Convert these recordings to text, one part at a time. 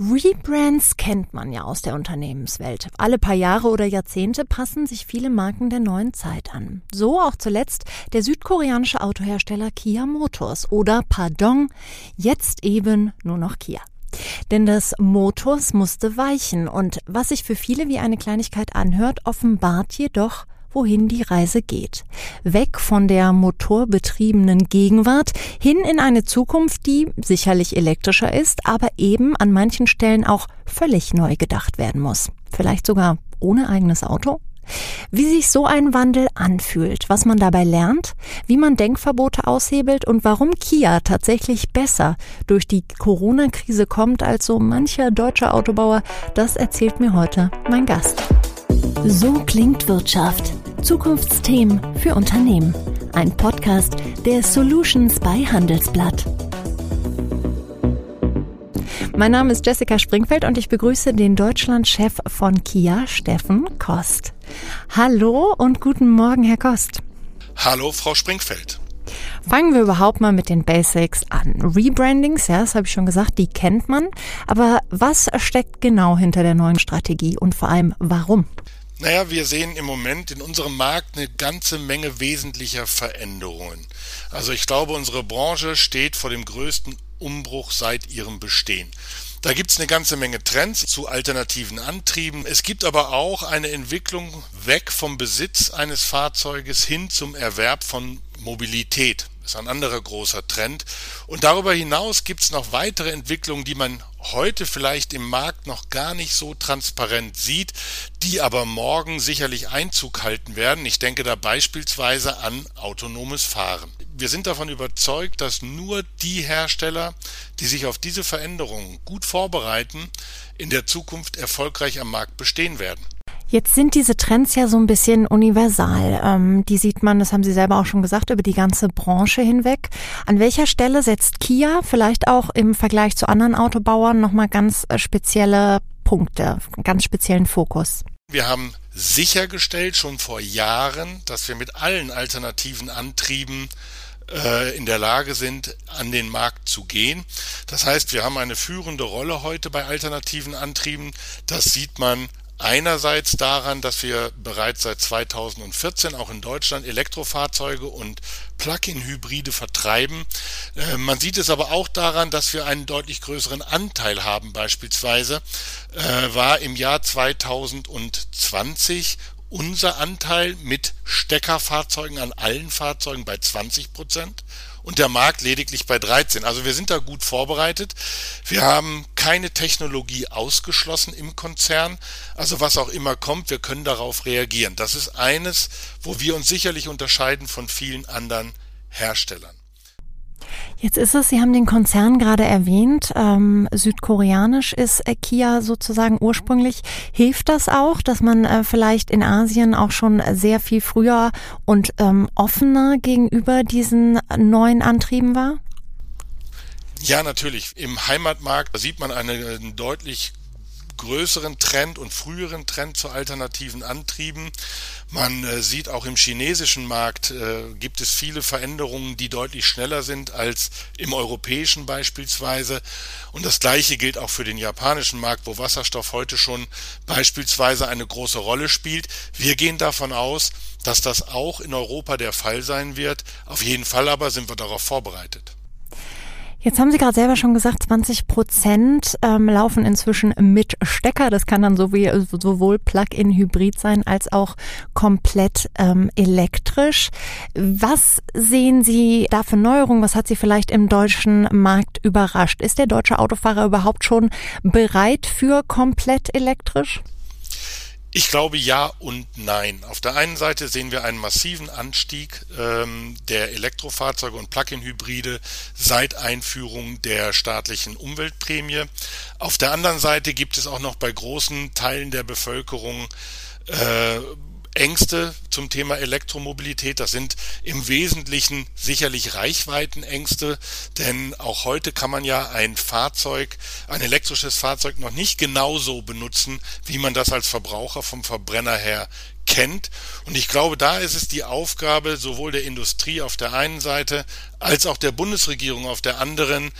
Rebrands kennt man ja aus der Unternehmenswelt. Alle paar Jahre oder Jahrzehnte passen sich viele Marken der neuen Zeit an. So auch zuletzt der südkoreanische Autohersteller Kia Motors oder pardon, jetzt eben nur noch Kia. Denn das Motors musste weichen und was sich für viele wie eine Kleinigkeit anhört, offenbart jedoch wohin die Reise geht. Weg von der motorbetriebenen Gegenwart hin in eine Zukunft, die sicherlich elektrischer ist, aber eben an manchen Stellen auch völlig neu gedacht werden muss. Vielleicht sogar ohne eigenes Auto? Wie sich so ein Wandel anfühlt, was man dabei lernt, wie man Denkverbote aushebelt und warum Kia tatsächlich besser durch die Corona-Krise kommt als so mancher deutscher Autobauer, das erzählt mir heute mein Gast. So klingt Wirtschaft. Zukunftsthemen für Unternehmen. Ein Podcast der Solutions bei Handelsblatt. Mein Name ist Jessica Springfeld und ich begrüße den Deutschlandchef von Kia, Steffen Kost. Hallo und guten Morgen, Herr Kost. Hallo, Frau Springfeld. Fangen wir überhaupt mal mit den Basics an. Rebrandings, ja, das habe ich schon gesagt, die kennt man. Aber was steckt genau hinter der neuen Strategie und vor allem warum? Naja, wir sehen im Moment in unserem Markt eine ganze Menge wesentlicher Veränderungen. Also ich glaube, unsere Branche steht vor dem größten Umbruch seit ihrem Bestehen. Da gibt's eine ganze Menge Trends zu alternativen Antrieben. Es gibt aber auch eine Entwicklung weg vom Besitz eines Fahrzeuges hin zum Erwerb von Mobilität ist ein anderer großer Trend. Und darüber hinaus gibt es noch weitere Entwicklungen, die man heute vielleicht im Markt noch gar nicht so transparent sieht, die aber morgen sicherlich Einzug halten werden. Ich denke da beispielsweise an autonomes Fahren. Wir sind davon überzeugt, dass nur die Hersteller, die sich auf diese Veränderungen gut vorbereiten, in der Zukunft erfolgreich am Markt bestehen werden. Jetzt sind diese Trends ja so ein bisschen universal. Ähm, die sieht man, das haben Sie selber auch schon gesagt, über die ganze Branche hinweg. An welcher Stelle setzt Kia vielleicht auch im Vergleich zu anderen Autobauern nochmal ganz äh, spezielle Punkte, ganz speziellen Fokus? Wir haben sichergestellt schon vor Jahren, dass wir mit allen alternativen Antrieben äh, in der Lage sind, an den Markt zu gehen. Das heißt, wir haben eine führende Rolle heute bei alternativen Antrieben. Das sieht man einerseits daran, dass wir bereits seit 2014 auch in Deutschland Elektrofahrzeuge und Plug-in-Hybride vertreiben. Äh, man sieht es aber auch daran, dass wir einen deutlich größeren Anteil haben. Beispielsweise äh, war im Jahr 2020 unser Anteil mit Steckerfahrzeugen an allen Fahrzeugen bei 20 Prozent und der Markt lediglich bei 13. Also wir sind da gut vorbereitet. Wir haben keine Technologie ausgeschlossen im Konzern. Also was auch immer kommt, wir können darauf reagieren. Das ist eines, wo wir uns sicherlich unterscheiden von vielen anderen Herstellern. Jetzt ist es, Sie haben den Konzern gerade erwähnt, ähm, südkoreanisch ist äh, Kia sozusagen ursprünglich. Hilft das auch, dass man äh, vielleicht in Asien auch schon sehr viel früher und ähm, offener gegenüber diesen neuen Antrieben war? Ja, natürlich. Im Heimatmarkt sieht man einen deutlich größeren Trend und früheren Trend zu alternativen Antrieben. Man äh, sieht auch im chinesischen Markt äh, gibt es viele Veränderungen, die deutlich schneller sind als im europäischen beispielsweise. Und das gleiche gilt auch für den japanischen Markt, wo Wasserstoff heute schon beispielsweise eine große Rolle spielt. Wir gehen davon aus, dass das auch in Europa der Fall sein wird. Auf jeden Fall aber sind wir darauf vorbereitet. Jetzt haben Sie gerade selber schon gesagt, 20 Prozent ähm, laufen inzwischen mit Stecker. Das kann dann so wie, sowohl Plug-in-Hybrid sein als auch komplett ähm, elektrisch. Was sehen Sie da für Neuerungen? Was hat Sie vielleicht im deutschen Markt überrascht? Ist der deutsche Autofahrer überhaupt schon bereit für komplett elektrisch? Ich glaube ja und nein. Auf der einen Seite sehen wir einen massiven Anstieg ähm, der Elektrofahrzeuge und Plug-in-Hybride seit Einführung der staatlichen Umweltprämie. Auf der anderen Seite gibt es auch noch bei großen Teilen der Bevölkerung äh, Ängste zum Thema Elektromobilität. Das sind im Wesentlichen sicherlich Reichweitenängste, denn auch heute kann man ja ein Fahrzeug, ein elektrisches Fahrzeug noch nicht genauso benutzen, wie man das als Verbraucher vom Verbrenner her kennt. Und ich glaube, da ist es die Aufgabe sowohl der Industrie auf der einen Seite als auch der Bundesregierung auf der anderen,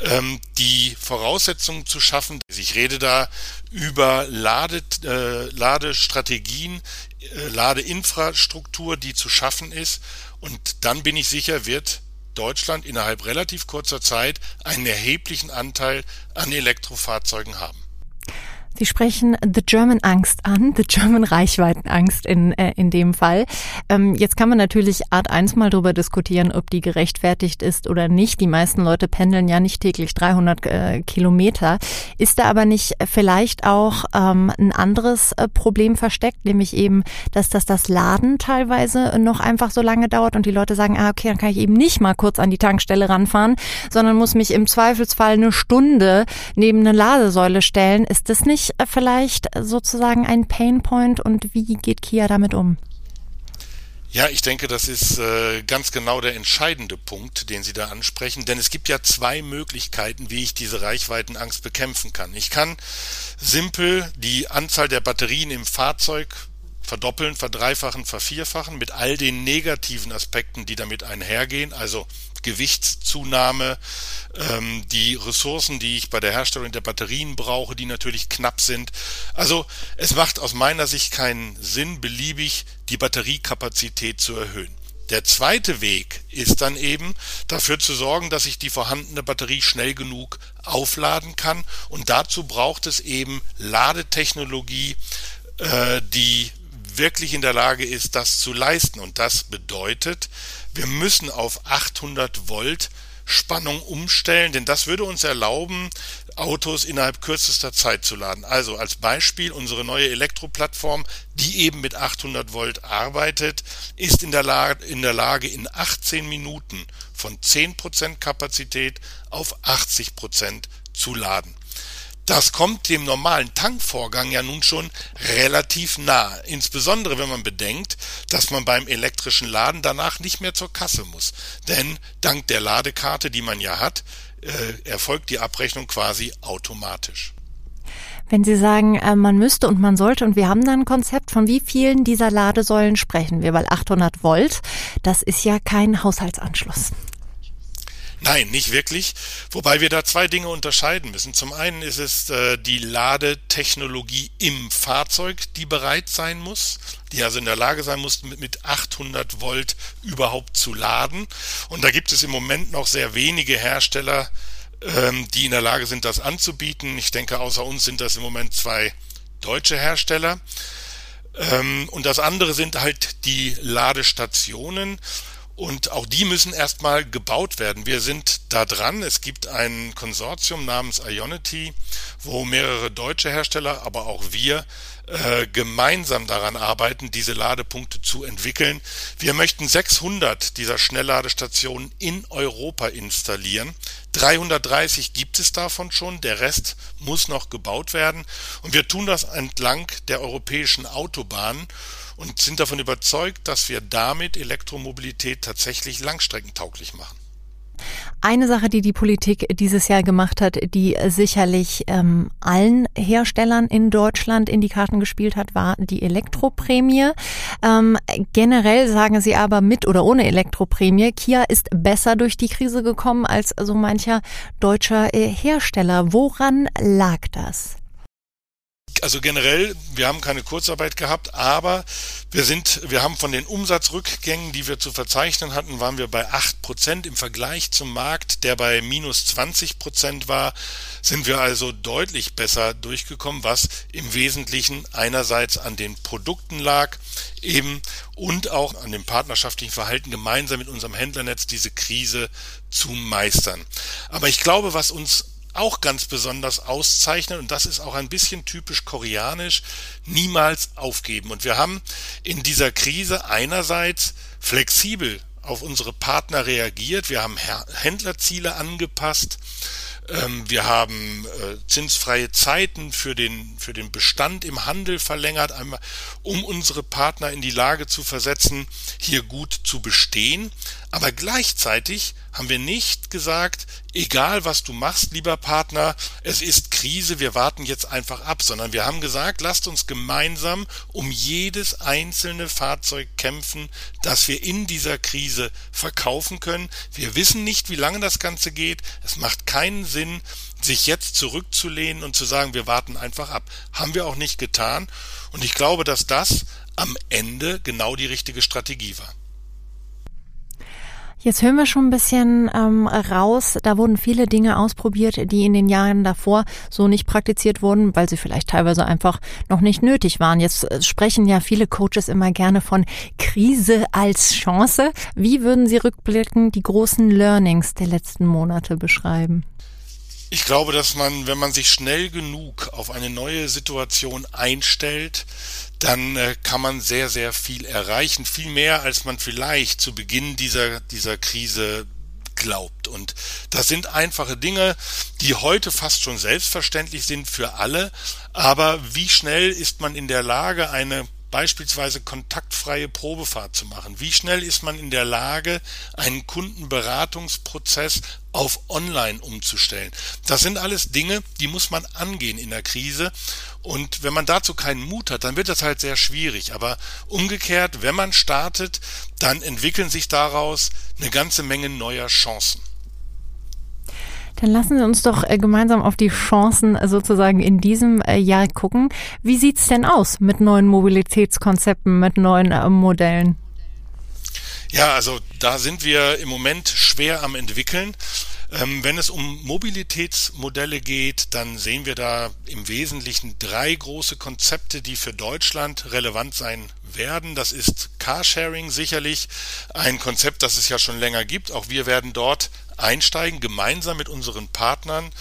ähm, die Voraussetzungen zu schaffen. Ich rede da über Lade, äh, Ladestrategien, Ladeinfrastruktur, die zu schaffen ist. Und dann bin ich sicher, wird Deutschland innerhalb relativ kurzer Zeit einen erheblichen Anteil an Elektrofahrzeugen haben. Sie sprechen The German Angst an, The German Reichweitenangst in, äh, in dem Fall. Ähm, jetzt kann man natürlich Art 1 mal darüber diskutieren, ob die gerechtfertigt ist oder nicht. Die meisten Leute pendeln ja nicht täglich 300 äh, Kilometer. Ist da aber nicht vielleicht auch ähm, ein anderes äh, Problem versteckt, nämlich eben, dass das das Laden teilweise noch einfach so lange dauert und die Leute sagen, ah, okay, dann kann ich eben nicht mal kurz an die Tankstelle ranfahren, sondern muss mich im Zweifelsfall eine Stunde neben eine Ladesäule stellen. Ist das nicht nicht vielleicht sozusagen ein Painpoint und wie geht Kia damit um? Ja, ich denke, das ist äh, ganz genau der entscheidende Punkt, den Sie da ansprechen, denn es gibt ja zwei Möglichkeiten, wie ich diese Reichweitenangst bekämpfen kann. Ich kann simpel die Anzahl der Batterien im Fahrzeug verdoppeln, verdreifachen, vervierfachen mit all den negativen Aspekten, die damit einhergehen, also Gewichtszunahme, ähm, die Ressourcen, die ich bei der Herstellung der Batterien brauche, die natürlich knapp sind. Also es macht aus meiner Sicht keinen Sinn, beliebig die Batteriekapazität zu erhöhen. Der zweite Weg ist dann eben dafür zu sorgen, dass ich die vorhandene Batterie schnell genug aufladen kann. Und dazu braucht es eben Ladetechnologie, äh, die wirklich in der Lage ist, das zu leisten. Und das bedeutet, wir müssen auf 800 Volt Spannung umstellen, denn das würde uns erlauben, Autos innerhalb kürzester Zeit zu laden. Also als Beispiel unsere neue Elektroplattform, die eben mit 800 Volt arbeitet, ist in der Lage, in, der Lage, in 18 Minuten von 10% Kapazität auf 80% zu laden. Das kommt dem normalen Tankvorgang ja nun schon relativ nah. Insbesondere wenn man bedenkt, dass man beim elektrischen Laden danach nicht mehr zur Kasse muss. Denn dank der Ladekarte, die man ja hat, äh, erfolgt die Abrechnung quasi automatisch. Wenn Sie sagen, äh, man müsste und man sollte und wir haben da ein Konzept, von wie vielen dieser Ladesäulen sprechen wir? Weil 800 Volt, das ist ja kein Haushaltsanschluss. Nein, nicht wirklich. Wobei wir da zwei Dinge unterscheiden müssen. Zum einen ist es äh, die Ladetechnologie im Fahrzeug, die bereit sein muss, die also in der Lage sein muss, mit, mit 800 Volt überhaupt zu laden. Und da gibt es im Moment noch sehr wenige Hersteller, ähm, die in der Lage sind, das anzubieten. Ich denke, außer uns sind das im Moment zwei deutsche Hersteller. Ähm, und das andere sind halt die Ladestationen. Und auch die müssen erstmal gebaut werden. Wir sind da dran. Es gibt ein Konsortium namens Ionity, wo mehrere deutsche Hersteller, aber auch wir äh, gemeinsam daran arbeiten, diese Ladepunkte zu entwickeln. Wir möchten 600 dieser Schnellladestationen in Europa installieren. 330 gibt es davon schon, der Rest muss noch gebaut werden. Und wir tun das entlang der europäischen Autobahnen und sind davon überzeugt, dass wir damit Elektromobilität tatsächlich langstreckentauglich machen. Eine Sache, die die Politik dieses Jahr gemacht hat, die sicherlich ähm, allen Herstellern in Deutschland in die Karten gespielt hat, war die Elektroprämie. Ähm, generell sagen sie aber mit oder ohne Elektroprämie, Kia ist besser durch die Krise gekommen als so mancher deutscher äh, Hersteller. Woran lag das? Also generell, wir haben keine Kurzarbeit gehabt, aber wir sind, wir haben von den Umsatzrückgängen, die wir zu verzeichnen hatten, waren wir bei acht Prozent im Vergleich zum Markt, der bei minus 20 Prozent war, sind wir also deutlich besser durchgekommen, was im Wesentlichen einerseits an den Produkten lag, eben und auch an dem partnerschaftlichen Verhalten gemeinsam mit unserem Händlernetz diese Krise zu meistern. Aber ich glaube, was uns auch ganz besonders auszeichnen, und das ist auch ein bisschen typisch koreanisch, niemals aufgeben. Und wir haben in dieser Krise einerseits flexibel auf unsere Partner reagiert, wir haben Händlerziele angepasst, wir haben äh, zinsfreie Zeiten für den, für den Bestand im Handel verlängert, um unsere Partner in die Lage zu versetzen, hier gut zu bestehen. Aber gleichzeitig haben wir nicht gesagt, egal was du machst, lieber Partner, es ist Krise, wir warten jetzt einfach ab, sondern wir haben gesagt, lasst uns gemeinsam um jedes einzelne Fahrzeug kämpfen, das wir in dieser Krise verkaufen können. Wir wissen nicht, wie lange das Ganze geht. Es macht keinen Sinn, sich jetzt zurückzulehnen und zu sagen, wir warten einfach ab. Haben wir auch nicht getan. Und ich glaube, dass das am Ende genau die richtige Strategie war. Jetzt hören wir schon ein bisschen ähm, raus. Da wurden viele Dinge ausprobiert, die in den Jahren davor so nicht praktiziert wurden, weil sie vielleicht teilweise einfach noch nicht nötig waren. Jetzt äh, sprechen ja viele Coaches immer gerne von Krise als Chance. Wie würden Sie rückblickend die großen Learnings der letzten Monate beschreiben? Ich glaube, dass man, wenn man sich schnell genug auf eine neue Situation einstellt, dann äh, kann man sehr, sehr viel erreichen. Viel mehr, als man vielleicht zu Beginn dieser, dieser Krise glaubt. Und das sind einfache Dinge, die heute fast schon selbstverständlich sind für alle. Aber wie schnell ist man in der Lage, eine beispielsweise kontaktfreie Probefahrt zu machen? Wie schnell ist man in der Lage, einen Kundenberatungsprozess auf Online umzustellen? Das sind alles Dinge, die muss man angehen in der Krise. Und wenn man dazu keinen Mut hat, dann wird das halt sehr schwierig. Aber umgekehrt, wenn man startet, dann entwickeln sich daraus eine ganze Menge neuer Chancen. Dann lassen Sie uns doch äh, gemeinsam auf die Chancen äh, sozusagen in diesem äh, Jahr gucken. Wie sieht's denn aus mit neuen Mobilitätskonzepten, mit neuen Modellen? Ja, also da sind wir im Moment schwer am entwickeln. Ähm, wenn es um Mobilitätsmodelle geht, dann sehen wir da im Wesentlichen drei große Konzepte, die für Deutschland relevant sein werden. Das ist Carsharing sicherlich, ein Konzept, das es ja schon länger gibt. Auch wir werden dort einsteigen, gemeinsam mit unseren Partnern.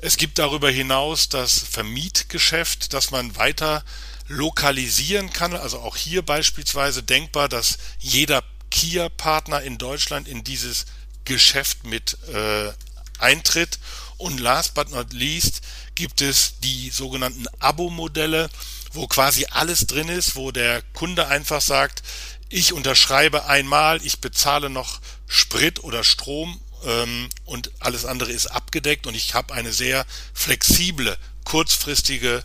Es gibt darüber hinaus das Vermietgeschäft, das man weiter lokalisieren kann. Also auch hier beispielsweise denkbar, dass jeder Kia-Partner in Deutschland in dieses Geschäft mit äh, eintritt. Und last but not least gibt es die sogenannten Abo-Modelle, wo quasi alles drin ist, wo der Kunde einfach sagt, ich unterschreibe einmal, ich bezahle noch Sprit oder Strom ähm, und alles andere ist abgedeckt und ich habe eine sehr flexible, kurzfristige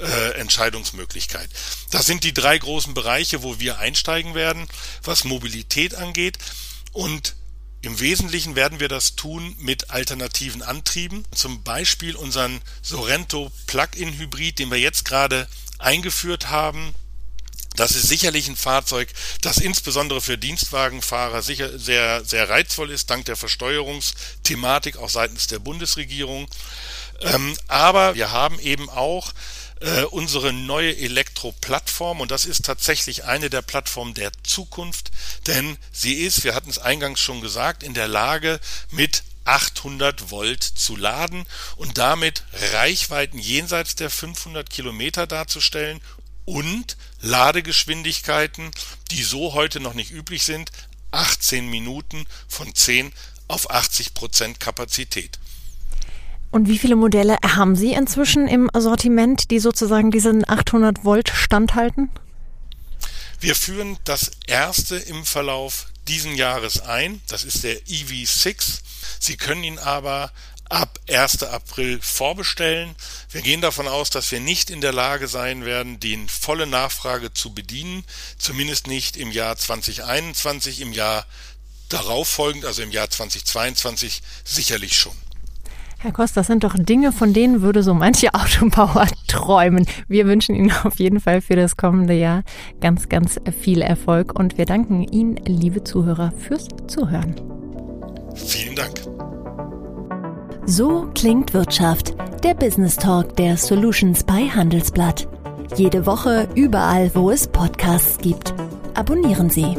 äh, Entscheidungsmöglichkeit. Das sind die drei großen Bereiche, wo wir einsteigen werden, was Mobilität angeht. Und im Wesentlichen werden wir das tun mit alternativen Antrieben, zum Beispiel unseren Sorento Plug-in Hybrid, den wir jetzt gerade eingeführt haben. Das ist sicherlich ein Fahrzeug, das insbesondere für Dienstwagenfahrer sicher sehr, sehr reizvoll ist, dank der Versteuerungsthematik auch seitens der Bundesregierung. Ähm, aber wir haben eben auch äh, unsere neue Elektro-Plattform und das ist tatsächlich eine der Plattformen der Zukunft, denn sie ist, wir hatten es eingangs schon gesagt, in der Lage mit 800 Volt zu laden und damit Reichweiten jenseits der 500 Kilometer darzustellen und Ladegeschwindigkeiten, die so heute noch nicht üblich sind, 18 Minuten von 10 auf 80 Prozent Kapazität. Und wie viele Modelle haben Sie inzwischen im Sortiment, die sozusagen diesen 800 Volt standhalten? Wir führen das erste im Verlauf diesen Jahres ein. Das ist der EV6. Sie können ihn aber ab 1. April vorbestellen. Wir gehen davon aus, dass wir nicht in der Lage sein werden, die volle Nachfrage zu bedienen, zumindest nicht im Jahr 2021, im Jahr darauf folgend, also im Jahr 2022 sicherlich schon. Herr Kost, das sind doch Dinge, von denen würde so manche Autobauer träumen. Wir wünschen Ihnen auf jeden Fall für das kommende Jahr ganz, ganz viel Erfolg und wir danken Ihnen, liebe Zuhörer, fürs Zuhören. Vielen Dank. So klingt Wirtschaft, der Business Talk der Solutions bei Handelsblatt. Jede Woche überall, wo es Podcasts gibt. Abonnieren Sie.